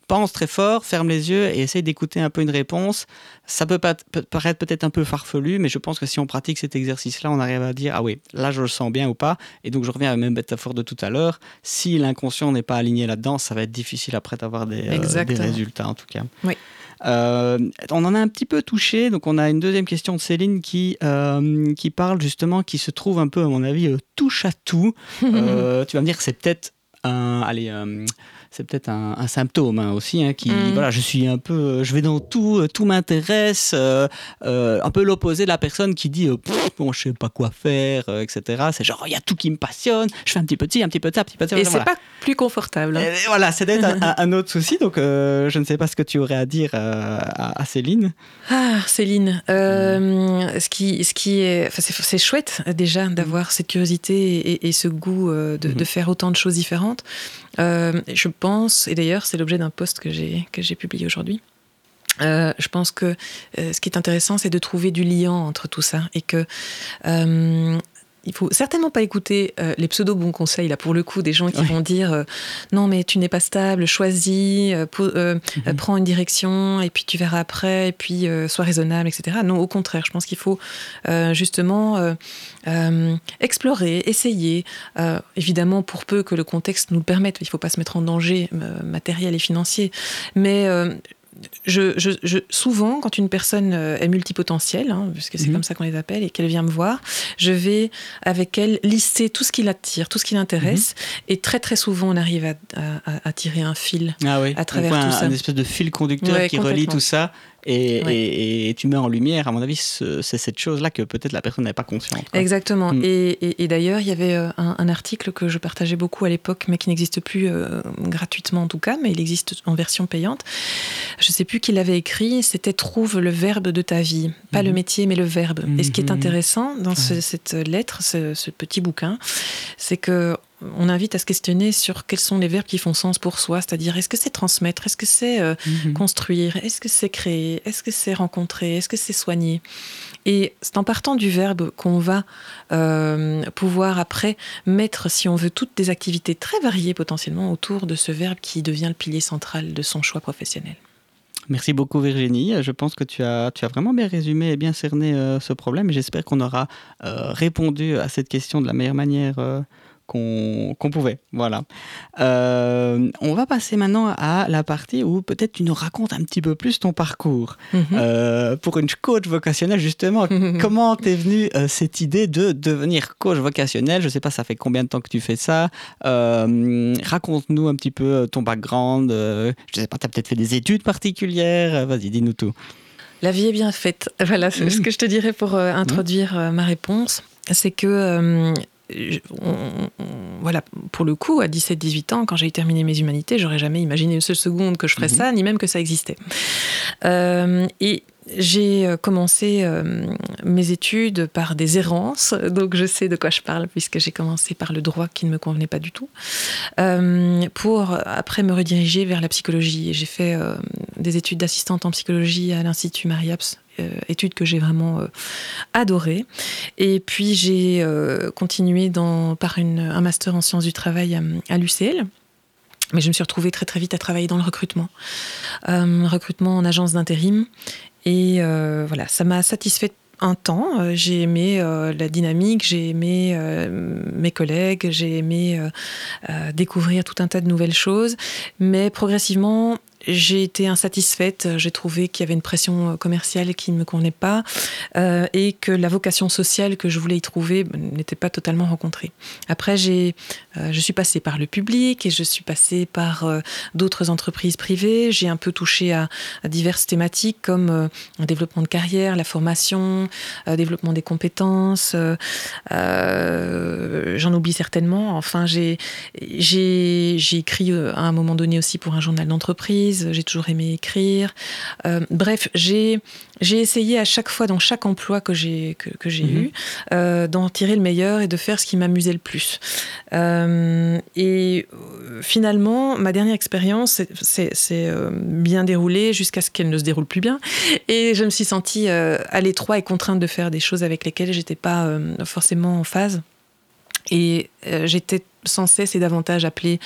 Speaker 1: pense très fort, ferme les yeux et essaye d'écouter un peu une réponse. Ça peut, paraître peut-être un peu farfelu, mais je pense que si on pratique cet exercice-là, on arrive à dire ah oui, là je le sens bien ou pas. Et donc je reviens à la même métaphore de tout à l'heure. Si l'inconscient n'est pas aligné là-dedans, ça va être difficile après d'avoir des, euh, des, résultats en tout cas.
Speaker 2: Oui.
Speaker 1: Euh, on en a un petit peu touché, donc on a une deuxième question de Céline qui, euh, qui parle justement, qui se trouve un peu, à mon avis, touche à tout. tu vas me dire que c'est peut-être un, allez, c'est peut-être un, symptôme hein, aussi, hein, qui, mm. voilà, je suis un peu, euh, je vais dans tout, euh, tout m'intéresse, euh, un peu l'opposé de la personne qui dit, bon, je sais pas quoi faire, etc. C'est genre, il y a tout qui me passionne, je fais un petit peu de ci, un petit peu de ça, un petit peu de ça.
Speaker 2: Et c'est pas plus confortable. Hein.
Speaker 1: voilà, c'est d'être un, autre souci, donc je ne sais pas ce que tu aurais à dire à, Céline.
Speaker 2: Ah, Céline, ce, qui, ce qui est, c'est chouette déjà d'avoir cette curiosité et, ce goût de, de, mm-hmm. faire autant de choses différentes. Je pense, et d'ailleurs c'est l'objet d'un post que j'ai, que j'ai publié aujourd'hui, euh, je pense que euh, ce qui est intéressant, c'est de trouver du lien entre tout ça et que euh, il faut certainement pas écouter euh, les pseudo bons conseils là pour le coup des gens qui vont dire euh, non mais tu n'es pas stable, choisis, euh, mhm. prends une direction et puis tu verras après et puis sois raisonnable, etc. Non, au contraire, je pense qu'il faut justement explorer, essayer. évidemment, pour peu que le contexte nous le permette, il ne faut pas se mettre en danger matériel et financier, mais je, souvent, quand une personne euh, est multipotentielle, hein, puisque c'est mhm. comme ça qu'on les appelle, et qu'elle vient me voir, je vais avec elle lister tout ce qui l'attire, tout ce qui l'intéresse, mhm. et très très souvent on arrive à, tirer un fil
Speaker 1: ah
Speaker 2: à travers tout ça.
Speaker 1: Un espèce de fil conducteur qui relie tout ça, et, tu mets en lumière, à mon avis, c'est cette chose-là que peut-être la personne n'avait pas consciente.
Speaker 2: Exactement. Mm. Et, d'ailleurs, il y avait euh, un, article que je partageais beaucoup à l'époque, mais qui n'existe plus euh, gratuitement en tout cas, mais il existe en version payante. Je ne sais plus qui l'avait écrit, c'était Trouve le verbe de ta vie. Pas le mm-hmm. métier, mais le verbe. Et ce qui est mm-hmm. intéressant dans cette lettre, ce, ce petit bouquin, c'est que on invite à se questionner sur quels sont les verbes qui font sens pour soi, c'est-à-dire est-ce que c'est transmettre, est-ce que c'est euh, mhm. construire, est-ce que c'est créer, est-ce que c'est rencontrer, est-ce que c'est soigner. Et c'est en partant du verbe qu'on va euh, pouvoir après mettre, si on veut, toutes des activités très variées potentiellement autour de ce verbe qui devient le pilier central de son choix professionnel.
Speaker 1: Merci beaucoup Virginie. Je pense que tu as, tu as vraiment bien résumé et bien cerné euh, ce problème et j'espère qu'on aura répondu à cette question de la meilleure manière qu'on pouvait. Voilà. Euh, on va passer maintenant à la partie où peut-être tu nous racontes un petit peu plus ton parcours. Mhm. Euh, pour une coach vocationnelle, justement, comment t'es venue euh, cette idée de devenir coach vocationnel Je sais pas, ça fait combien de temps que tu fais ça? Raconte-nous un petit peu ton background. je sais pas, tu as peut-être fait des études particulières. Vas-y, dis-nous tout.
Speaker 2: La vie est bien faite. Voilà, ce mm. que je te dirais pour introduire ma réponse. C'est que voilà, pour le coup, à 17-18 ans, quand j'ai terminé mes humanités, j'aurais jamais imaginé une seule seconde que je ferais mhm. ça, ni même que ça existait. Euh, et j'ai euh, commencé euh, mes études par des errances, donc je sais de quoi je parle puisque j'ai commencé par le droit qui ne me convenait pas du tout, pour après me rediriger vers la psychologie. J'ai fait des études d'assistante en psychologie à l'Institut Mariaps euh, étude que j'ai vraiment euh, adorée. Et puis j'ai euh, continué par un master en sciences du travail à, l'UCL. Mais je me suis retrouvée très très vite à travailler dans le recrutement, recrutement en agence d'intérim. Et voilà, ça m'a satisfait un temps. J'ai aimé la dynamique, j'ai aimé mes collègues, j'ai aimé découvrir tout un tas de nouvelles choses. Mais progressivement, j'ai été insatisfaite. J'ai trouvé qu'il y avait une pression euh, commerciale qui ne me convenait pas euh, et que la vocation sociale que je voulais y trouver ben, n'était pas totalement rencontrée. Après, j'ai, euh, je suis passée par le public et je suis passée par d'autres entreprises privées. J'ai un peu touché à, diverses thématiques comme le développement de carrière, la formation, le développement des compétences. j'en oublie certainement. Enfin, j'ai, j'ai, j'ai écrit à un moment donné aussi pour un journal d'entreprise j'ai toujours aimé écrire. Euh, bref, j'ai essayé à chaque fois dans chaque emploi que j'ai que, j'ai mhm. eu euh, d'en tirer le meilleur et de faire ce qui m'amusait le plus. Euh, et finalement, ma dernière expérience s'est bien déroulée jusqu'à ce qu'elle ne se déroule plus bien. Et je me suis sentie à l'étroit et contrainte de faire des choses avec lesquelles j'étais pas forcément en phase. Et j'étais sans cesse et davantage appelé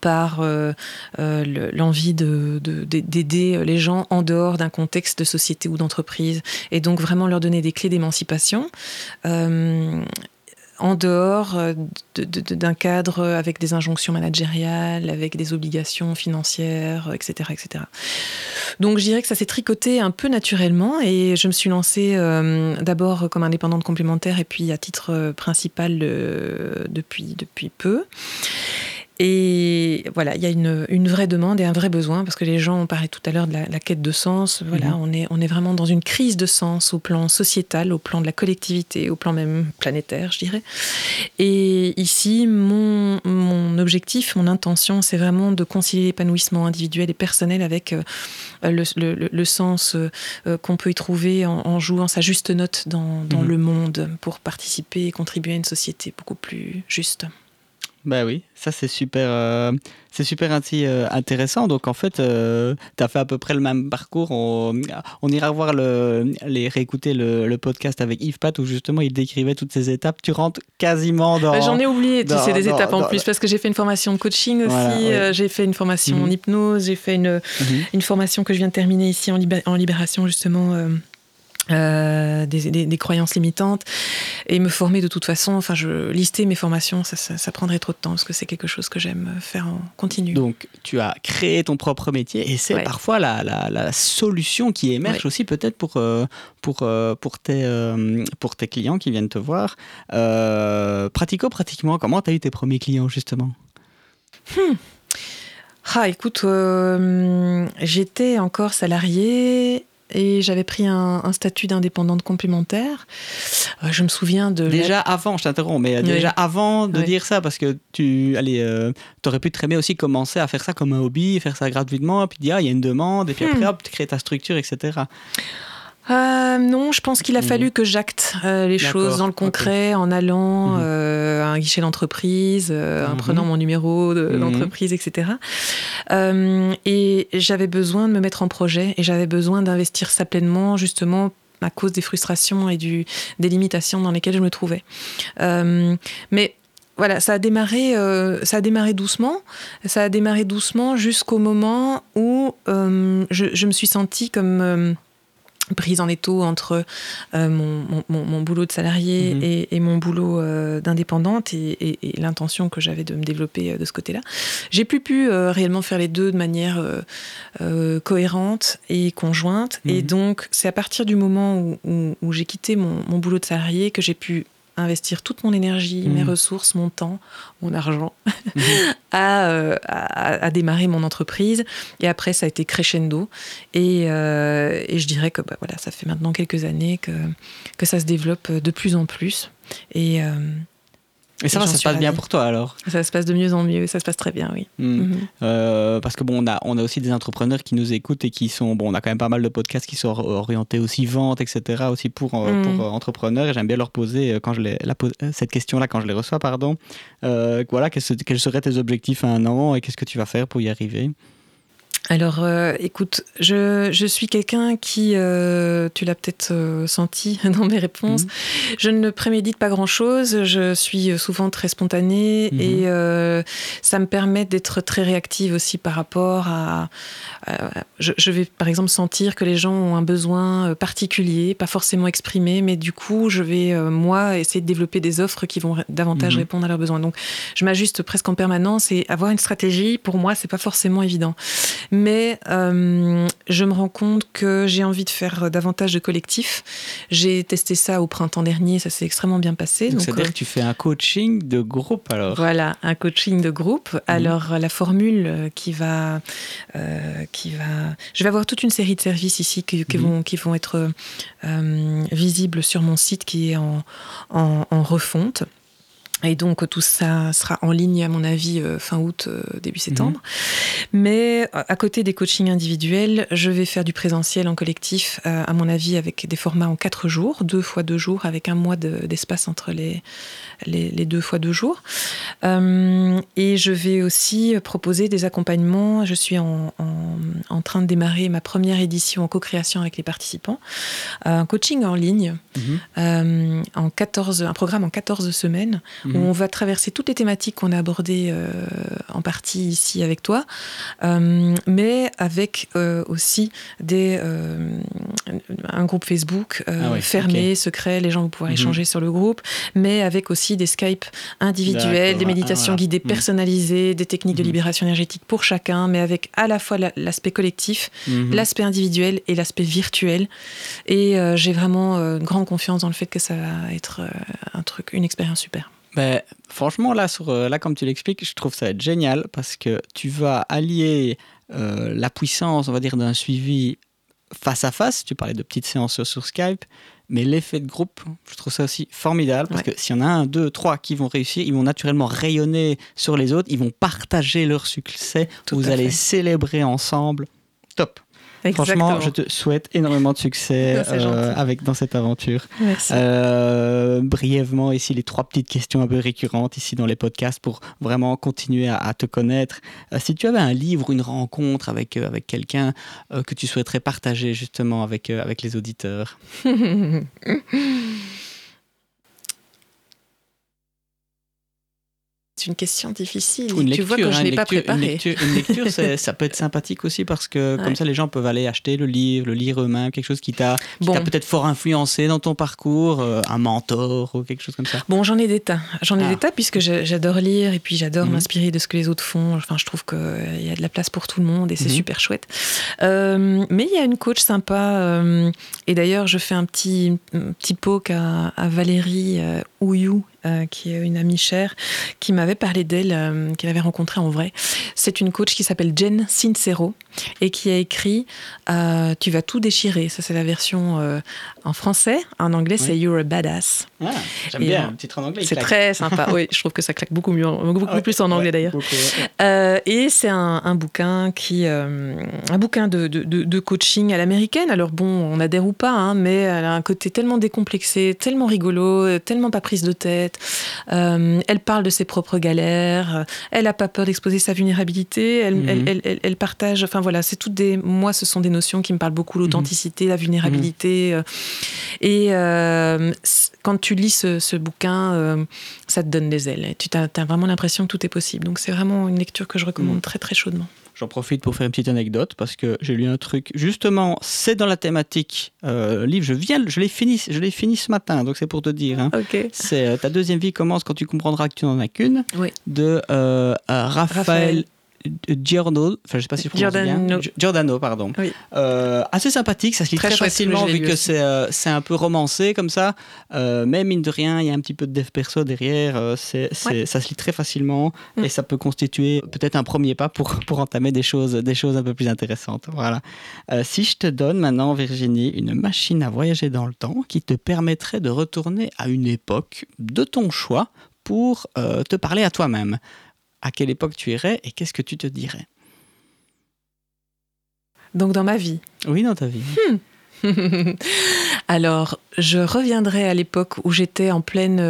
Speaker 2: par euh, euh, l'envie d'aider les gens en dehors d'un contexte de société ou d'entreprise et donc vraiment leur donner des clés d'émancipation. Euh, en dehors euh, d'un cadre avec des injonctions managériales, avec des obligations financières, etc. etc. Donc je dirais que ça s'est tricoté un peu naturellement et je me suis lancée euh, d'abord comme indépendante complémentaire et puis à titre principal euh, depuis, depuis peu. Et voilà, il y a une, une, vraie demande et un vrai besoin, parce que les gens ont parlé tout à l'heure de la, quête de sens. Voilà, mhm. on, est, on est vraiment dans une crise de sens au plan sociétal, au plan de la collectivité, au plan même planétaire, je dirais. Et ici, mon, mon objectif, mon intention, c'est vraiment de concilier l'épanouissement individuel et personnel avec euh, le, le, le, sens euh, qu'on peut y trouver en, jouant sa juste note dans, dans mhm. le monde pour participer et contribuer à une société beaucoup plus juste.
Speaker 1: Bah oui, ça c'est super, euh, c'est super euh, intéressant. Donc en fait, euh, tu as fait à peu près le même parcours. On, ira voir le, les réécouter le, podcast avec Yves Pat où justement il décrivait toutes ces étapes. Tu rentres quasiment dans. Bah,
Speaker 2: j'en ai oublié tu sais, des étapes en plus parce que j'ai fait une formation de coaching aussi, j'ai fait une formation en mhm. hypnose, j'ai fait une, mhm. une formation que je viens de terminer ici en, en libération justement euh, des, croyances limitantes et me former de toute façon. Enfin, je lister mes formations, ça, prendrait trop de temps parce que c'est quelque chose que j'aime faire en continu.
Speaker 1: Donc, tu as créé ton propre métier et c'est parfois la, solution qui émerge aussi peut-être pour, euh, pour, euh, pour, tes, pour tes clients qui viennent te voir. pratico, pratiquement, comment tu as eu tes premiers clients justement?
Speaker 2: Hmm. Ah, écoute, j'étais encore salarié et j'avais pris un, statut d'indépendante complémentaire. Euh, je me souviens de...
Speaker 1: Déjà avant, je t'interromps, mais déjà avant de dire ça, parce que tu allez, euh, aurais pu très bien aussi commencer à faire ça comme un hobby, faire ça gratuitement, puis dire, ah, il y a une demande, et puis après, hmm. hop, tu crées ta structure, etc.
Speaker 2: Euh, non, je pense qu'il a fallu que j'acte euh, les choses dans le concret en allant mhm. euh, à un guichet d'entreprise, en mhm. prenant mon numéro mhm. d'entreprise, etc. et j'avais besoin de me mettre en projet et j'avais besoin d'investir ça pleinement, justement à cause des frustrations et du, des limitations dans lesquelles je me trouvais. mais voilà, ça a démarré, ça a démarré doucement. Ça a démarré doucement jusqu'au moment où je, je, me suis sentie comme prise en étau entre euh, mon, mon, boulot de salarié mhm. et, mon boulot euh, d'indépendante et, l'intention que j'avais de me développer euh, de ce côté-là. J'ai plus pu réellement faire les deux de manière cohérente et conjointe. Et mhm. donc, c'est à partir du moment où, où j'ai quitté mon, boulot de salarié que j'ai pu investir toute mon énergie, mes mmh. ressources, mon temps, mon argent mmh. euh, à, à, démarrer mon entreprise. Et après, ça a été crescendo. Et, euh, et je dirais que bah, voilà, ça fait maintenant quelques années que, que ça se développe de plus en plus. Et, euh,
Speaker 1: et ça va, ça se passe bien pour toi alors?
Speaker 2: Ça se passe de mieux en mieux, ça se passe très bien, oui. Hmm.
Speaker 1: Mhm. Euh, parce que bon, on a, on a aussi des entrepreneurs qui nous écoutent et qui sont, bon, on a quand même pas mal de podcasts qui sont orientés aussi vente, etc., aussi pour, euh, pour mhm. euh, entrepreneurs. Et j'aime bien leur poser quand je les, la, cette question-là quand je les reçois, pardon. voilà, quels, quels seraient tes objectifs à un an et qu'est-ce que tu vas faire pour y arriver?
Speaker 2: Alors, euh, écoute, je, je suis quelqu'un qui, euh, tu l'as peut-être euh, senti dans mes réponses, mhm. je ne prémédite pas grand-chose, je suis souvent très spontanée mhm. et ça me permet d'être très réactive aussi par rapport à... je, je, vais par exemple sentir que les gens ont un besoin particulier, pas forcément exprimé, mais du coup, je vais, moi, essayer de développer des offres qui vont davantage mhm. répondre à leurs besoins. Donc, je m'ajuste presque en permanence et avoir une stratégie, pour moi, c'est pas forcément évident. Mais euh, je me rends compte que j'ai envie de faire davantage de collectifs. J'ai testé ça au printemps dernier, ça s'est extrêmement bien passé.
Speaker 1: Donc, c'est-à-dire euh, que tu fais un coaching de groupe alors
Speaker 2: Voilà, un coaching de groupe. Mhm. Alors la formule qui va, euh, qui va, je vais avoir toute une série de services ici qui, mhm. vont, qui vont être visibles sur mon site qui est en, en refonte. Et donc tout ça sera en ligne à mon avis euh, fin août, euh, début septembre. Mhm. Mais euh, à côté des coachings individuels, je vais faire du présentiel en collectif, à mon avis avec des formats en quatre jours, deux fois deux jours, avec un mois d'espace entre les, les, deux fois deux jours. et je vais aussi proposer des accompagnements. Je suis en, en, train de démarrer ma première édition en co-création avec les participants. Un coaching en ligne, mhm. en 14, un programme en 14 semaines où on va traverser toutes les thématiques qu'on a abordées euh, en partie ici avec toi, euh, mais avec euh, aussi des, un groupe Facebook ah fermé, secret, les gens vont pouvoir mhm. échanger sur le groupe, mais avec aussi des Skype individuels, des méditations ah, guidées mhm. personnalisées, des techniques de mhm. libération énergétique pour chacun, mais avec à la fois l'aspect collectif, l'aspect individuel et l'aspect virtuel. Et j'ai vraiment une grande confiance dans le fait que ça va être un truc, une expérience super.
Speaker 1: Ben, franchement, là, sur, euh, là, comme tu l'expliques, je trouve ça génial parce que tu vas allier euh, la puissance, on va dire, d'un suivi face à face. Tu parlais de petites séances sur Skype, mais l'effet de groupe, je trouve ça aussi formidable parce que s'il y en a un, deux, trois qui vont réussir, ils vont naturellement rayonner sur les autres, ils vont partager leur succès, vous allez célébrer ensemble. Top. Franchement, je te souhaite énormément de succès euh, avec, dans cette aventure.
Speaker 2: Merci.
Speaker 1: Euh, brièvement, ici, les trois petites questions un peu récurrentes ici dans les podcasts pour vraiment continuer à, te connaître. Euh, si tu avais un livre, une rencontre avec, avec quelqu'un que tu souhaiterais partager justement avec, avec les auditeurs?
Speaker 2: C'est une question difficile. Une tu vois que je n'ai pas préparé.
Speaker 1: Une lecture, ça peut être sympathique aussi parce que comme ça, les gens peuvent aller acheter le livre, le lire eux-mêmes, quelque chose qui t'a peut-être fort influencé dans ton parcours, euh, un mentor ou quelque chose comme ça.
Speaker 2: Bon, j'en ai des tas. J'en ai ah. des tas puisque j'adore lire et puis j'adore mhm. m'inspirer de ce que les autres font. Enfin, je trouve qu'il euh, y a de la place pour tout le monde et c'est mhm. super chouette. Euh, mais il y a une coach sympa et d'ailleurs, je fais un petit, petit poke à, à Valérie Ouyou euh, qui est une amie chère, qui m'avait parlé d'elle, euh, qu'elle avait rencontrée en vrai. C'est une coach qui s'appelle Jen Sincero et qui a écrit euh, Tu vas tout déchirer. Ça, c'est la version en français. En anglais, c'est You're a Badass.
Speaker 1: Ah, j'aime bien, un titre en anglais.
Speaker 2: C'est très sympa. oui, je trouve que ça claque beaucoup mieux, beaucoup ah, plus en anglais d'ailleurs. et c'est un, bouquin qui, un bouquin de, de, coaching à l'américaine. Alors bon, on adhère ou pas, hein, mais elle a un côté tellement décomplexé, tellement rigolo, tellement pas prise de tête. Euh, elle parle de ses propres galères. Elle n'a pas peur d'exposer sa vulnérabilité. Mhm. Elle, partage. Enfin voilà, c'est toutes des. Moi, ce sont des notions qui me parlent beaucoup l'authenticité, la vulnérabilité. Mhm. Euh, et euh, quand tu lis ce, bouquin, ça te donne des ailes. tu as, vraiment l'impression que tout est possible. Donc c'est vraiment une lecture que je recommande mhm. très très chaudement.
Speaker 1: J'en profite pour faire une petite anecdote parce que j'ai lu un truc. Justement, c'est dans la thématique euh, livre. Je viens, je l'ai fini, je l'ai fini ce matin, donc c'est pour te dire. Hein. C'est euh, ta deuxième vie commence quand tu comprendras que tu n'en as qu'une. De euh, Raphaël Giordano, enfin je sais pas si je prononce bien. Giordano, pardon. Euh, assez sympathique, ça se lit très, facilement vu que euh, c'est un peu romancé comme ça. Euh, mais mine de rien, il y a un petit peu de dev perso derrière. c'est Ça se lit très facilement mm. et ça peut constituer peut-être un premier pas pour, pour entamer des choses, des choses un peu plus intéressantes. Voilà. si je te donne maintenant, Virginie, une machine à voyager dans le temps qui te permettrait de retourner à une époque de ton choix pour te parler à toi-même à quelle époque tu irais et qu'est-ce que tu te dirais?
Speaker 2: Donc dans ma vie
Speaker 1: Oui, dans ta vie. Hmm.
Speaker 2: Alors, je reviendrai à l'époque où j'étais en, pleine,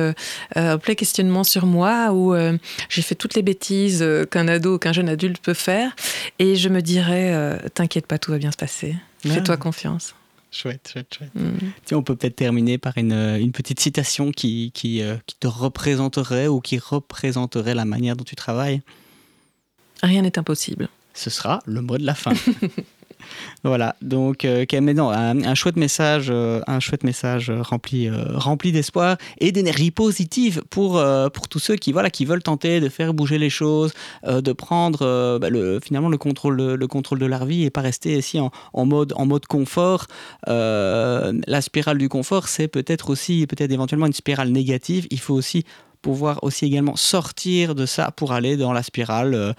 Speaker 2: euh, plein questionnement sur moi, où euh, j'ai fait toutes les bêtises euh, qu'un ado ou qu'un jeune adulte peut faire, et je me dirais, t'inquiète pas, tout va bien se passer. Fais-toi confiance.
Speaker 1: Chouette, chouette, chouette. Mm. Tiens, on peut peut-être terminer par une, une, petite citation qui, qui, euh, qui, te représenterait ou qui représenterait la manière dont tu travailles.
Speaker 2: Rien n'est impossible.
Speaker 1: Ce sera le mot de la fin. Voilà, donc euh, un, chouette message, euh, un chouette message rempli, euh, rempli d'espoir et d'énergie positive pour, pour tous ceux qui, voilà, qui veulent tenter de faire bouger les choses, de prendre bah, le, finalement le contrôle, le contrôle de leur vie et pas rester ici en, en mode, en mode confort. la spirale du confort, c'est peut-être aussi, peut-être éventuellement une spirale négative. Il faut aussi pouvoir aussi également sortir de ça pour aller dans la spirale.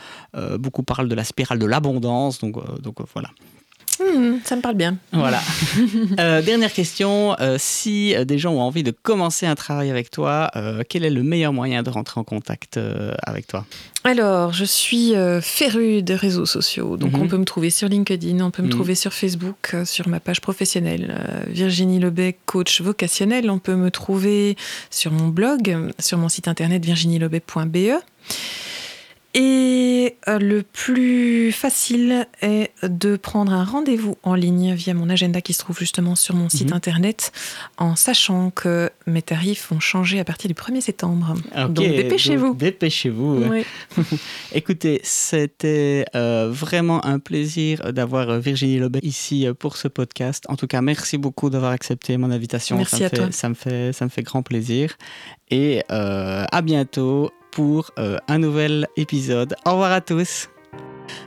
Speaker 1: beaucoup parlent de la spirale de l'abondance, donc, donc voilà.
Speaker 2: Hmm, ça me parle bien.
Speaker 1: Voilà. Euh, dernière question. Euh, si euh, des gens ont envie de commencer un travail avec toi, quel est le meilleur moyen de rentrer en contact avec toi?
Speaker 2: Alors, je suis férue des réseaux sociaux. Donc, mhm. on peut me trouver sur LinkedIn, on peut me mhm. trouver sur Facebook, sur ma page professionnelle, Virginie Lebec, coach vocationnel. On peut me trouver sur mon blog, sur mon site internet virginielobet.be. Et euh, le plus facile est de prendre un rendez-vous en ligne via mon agenda qui se trouve justement sur mon site mhm. internet, en sachant que mes tarifs vont changer à partir du 1er septembre. donc dépêchez-vous.
Speaker 1: Dépêchez-vous. Écoutez, c'était euh, vraiment un plaisir d'avoir euh, Virginie Lobet ici pour ce podcast. En tout cas, merci beaucoup d'avoir accepté mon invitation.
Speaker 2: Merci
Speaker 1: à
Speaker 2: toi.
Speaker 1: Ça me fait, ça me fait grand plaisir. Et à bientôt euh, un nouvel épisode. Au revoir à tous.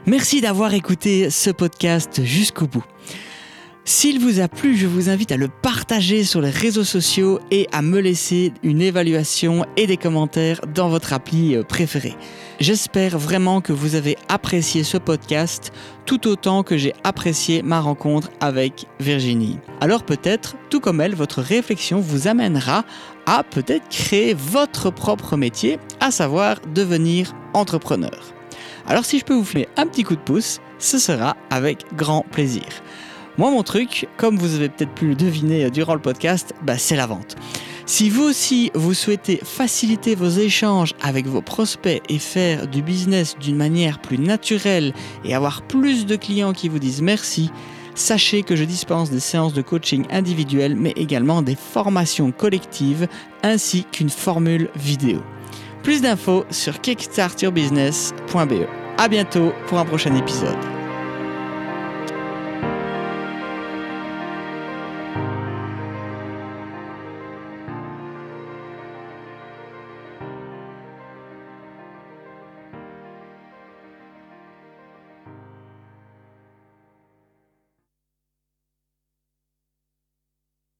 Speaker 1: Merci d'avoir écouté ce podcast jusqu'au bout. S'il vous a plu, je vous invite à le partager sur les réseaux sociaux et à me laisser une évaluation et des commentaires dans votre appli euh, préférée. J'espère vraiment que vous avez apprécié ce podcast tout autant que j'ai apprécié ma rencontre avec Virginie. Alors peut-être, tout comme elle, votre réflexion vous amènera à peut-être créer votre propre métier, à savoir devenir entrepreneur. Alors si je peux vous faire un petit coup de pouce, ce sera avec grand plaisir. Moi, mon truc, comme vous avez peut-être pu le deviner durant le podcast, bah, c'est la vente. Si vous aussi, vous souhaitez faciliter vos échanges avec vos prospects et faire du business d'une manière plus naturelle et avoir plus de clients qui vous disent merci, sachez que je dispense des séances de coaching individuelles mais également des formations collectives ainsi qu'une formule vidéo. Plus d'infos sur kickstartyourbusiness.be. À bientôt pour un prochain épisode.